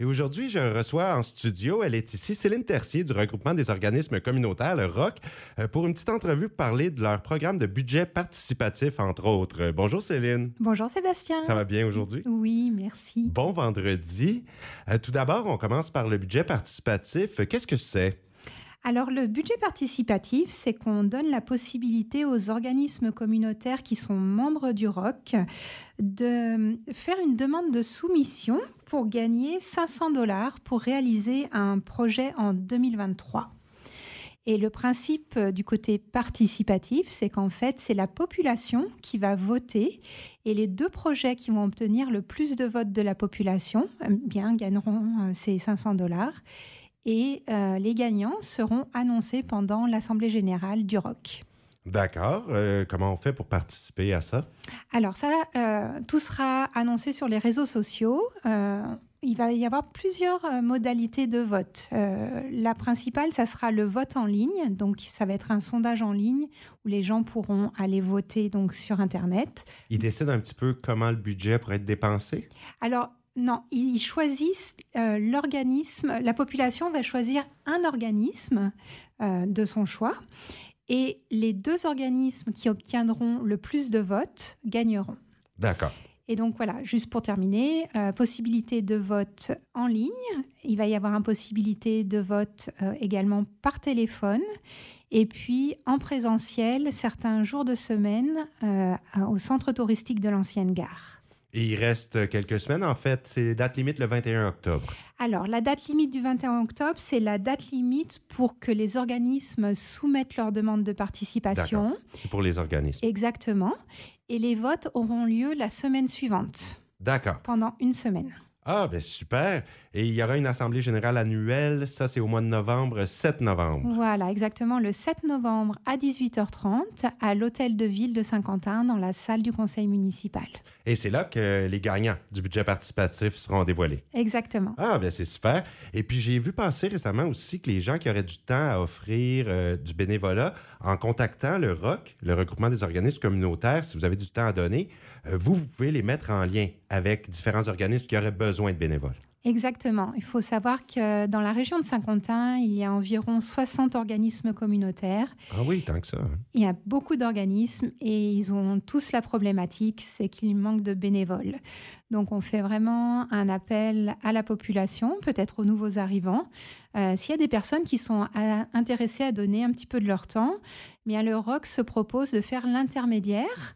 Et aujourd'hui, je reçois en studio, elle est ici, Céline Tercier du regroupement des organismes communautaires, le ROC, euh, pour une petite entrevue pour parler de leur programme de budget participatif, entre autres. Bonjour Céline. Bonjour Sébastien. Ça va bien aujourd'hui? Oui, merci. Bon vendredi. Euh, tout d'abord, on commence par le budget participatif. Qu'est-ce que c'est? Alors le budget participatif, c'est qu'on donne la possibilité aux organismes communautaires qui sont membres du ROC de faire une demande de soumission pour gagner 500 dollars pour réaliser un projet en 2023. Et le principe du côté participatif, c'est qu'en fait, c'est la population qui va voter et les deux projets qui vont obtenir le plus de votes de la population eh bien gagneront euh, ces 500 dollars et euh, les gagnants seront annoncés pendant l'Assemblée générale du ROC. D'accord. Euh, comment on fait pour participer à ça? Alors ça, euh, tout sera annoncé sur les réseaux sociaux. il va y avoir plusieurs modalités de vote. la principale, ça sera le vote en ligne. Donc, ça va être un sondage en ligne où les gens pourront aller voter donc sur Internet. Ils décident un petit peu comment le budget pourrait être dépensé? Alors, non, ils choisissent euh, l'organisme, la population va choisir un organisme euh, de son choix et les deux organismes qui obtiendront le plus de votes gagneront. D'accord. Et donc voilà, juste pour terminer, euh, possibilité de vote en ligne. Il va y avoir une possibilité de vote également par téléphone. Et puis en présentiel, certains jours de semaine au centre touristique de l'ancienne gare. Et il reste quelques semaines, en fait. C'est date limite le 21 octobre. Alors, la date limite du 21 octobre, c'est la date limite pour que les organismes soumettent leur demande de participation. C'est pour les organismes. Exactement. Et les votes auront lieu la semaine suivante. D'accord. Pendant une semaine. Ah, ben super. Et il y aura une assemblée générale annuelle. Ça, c'est au mois de novembre, 7 novembre. Voilà, exactement, le 7 novembre à 18h30 à l'hôtel de ville de Saint-Quentin dans la salle du conseil municipal. Et c'est là que les gagnants du budget participatif seront dévoilés. Exactement. Ah, bien, c'est super. Et puis, j'ai vu passer récemment aussi que les gens qui auraient du temps à offrir euh, du bénévolat en contactant le ROC, le regroupement des organismes communautaires, si vous avez du temps à donner, euh, vous, vous pouvez les mettre en lien avec différents organismes qui auraient besoin de bénévoles. Exactement. Il faut savoir que dans la région de Saint-Quentin, il y a environ 60 organismes communautaires. Ah oui, tant que ça. Hein. Il y a beaucoup d'organismes et ils ont tous la problématique, c'est qu'il manque de bénévoles. Donc on fait vraiment un appel à la population, peut-être aux nouveaux arrivants. Euh, s'il y a des personnes qui sont intéressées à donner un petit peu de leur temps, bien le ROC se propose de faire l'intermédiaire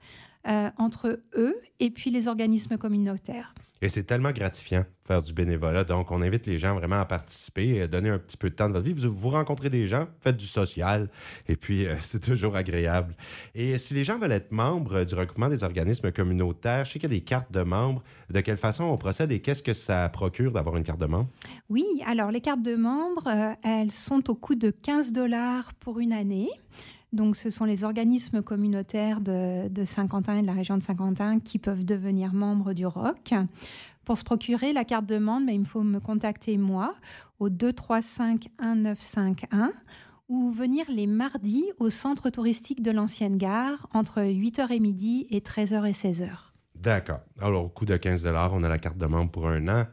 euh, entre eux et puis les organismes communautaires. Et c'est tellement gratifiant faire du bénévolat. Donc, on invite les gens vraiment à participer, à donner un petit peu de temps de votre vie. Vous, vous rencontrez des gens, faites du social, et puis euh, c'est toujours agréable. Et si les gens veulent être membres du regroupement des organismes communautaires, je sais qu'il y a des cartes de membres. De quelle façon on procède et qu'est-ce que ça procure d'avoir une carte de membre? Oui, alors les cartes de membres, euh, elles sont au coût de 15 dollars pour une année. Donc, ce sont les organismes communautaires de, Saint-Quentin et de la région de Saint-Quentin qui peuvent devenir membres du ROC. Pour se procurer la carte de membre, ben, il faut me contacter moi au 235 1951 ou venir les mardis au centre touristique de l'ancienne gare entre 8h et midi et 13h et 16h. D'accord. Alors, au coût de 15 on a la carte de membre pour un an.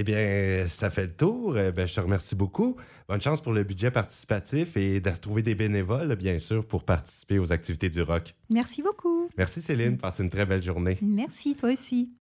Eh bien, ça fait le tour. Eh je te remercie beaucoup. Bonne chance pour le budget participatif et de trouver des bénévoles, bien sûr, pour participer aux activités du ROC. Merci beaucoup. Merci Céline. Passe une très belle journée. Merci, toi aussi.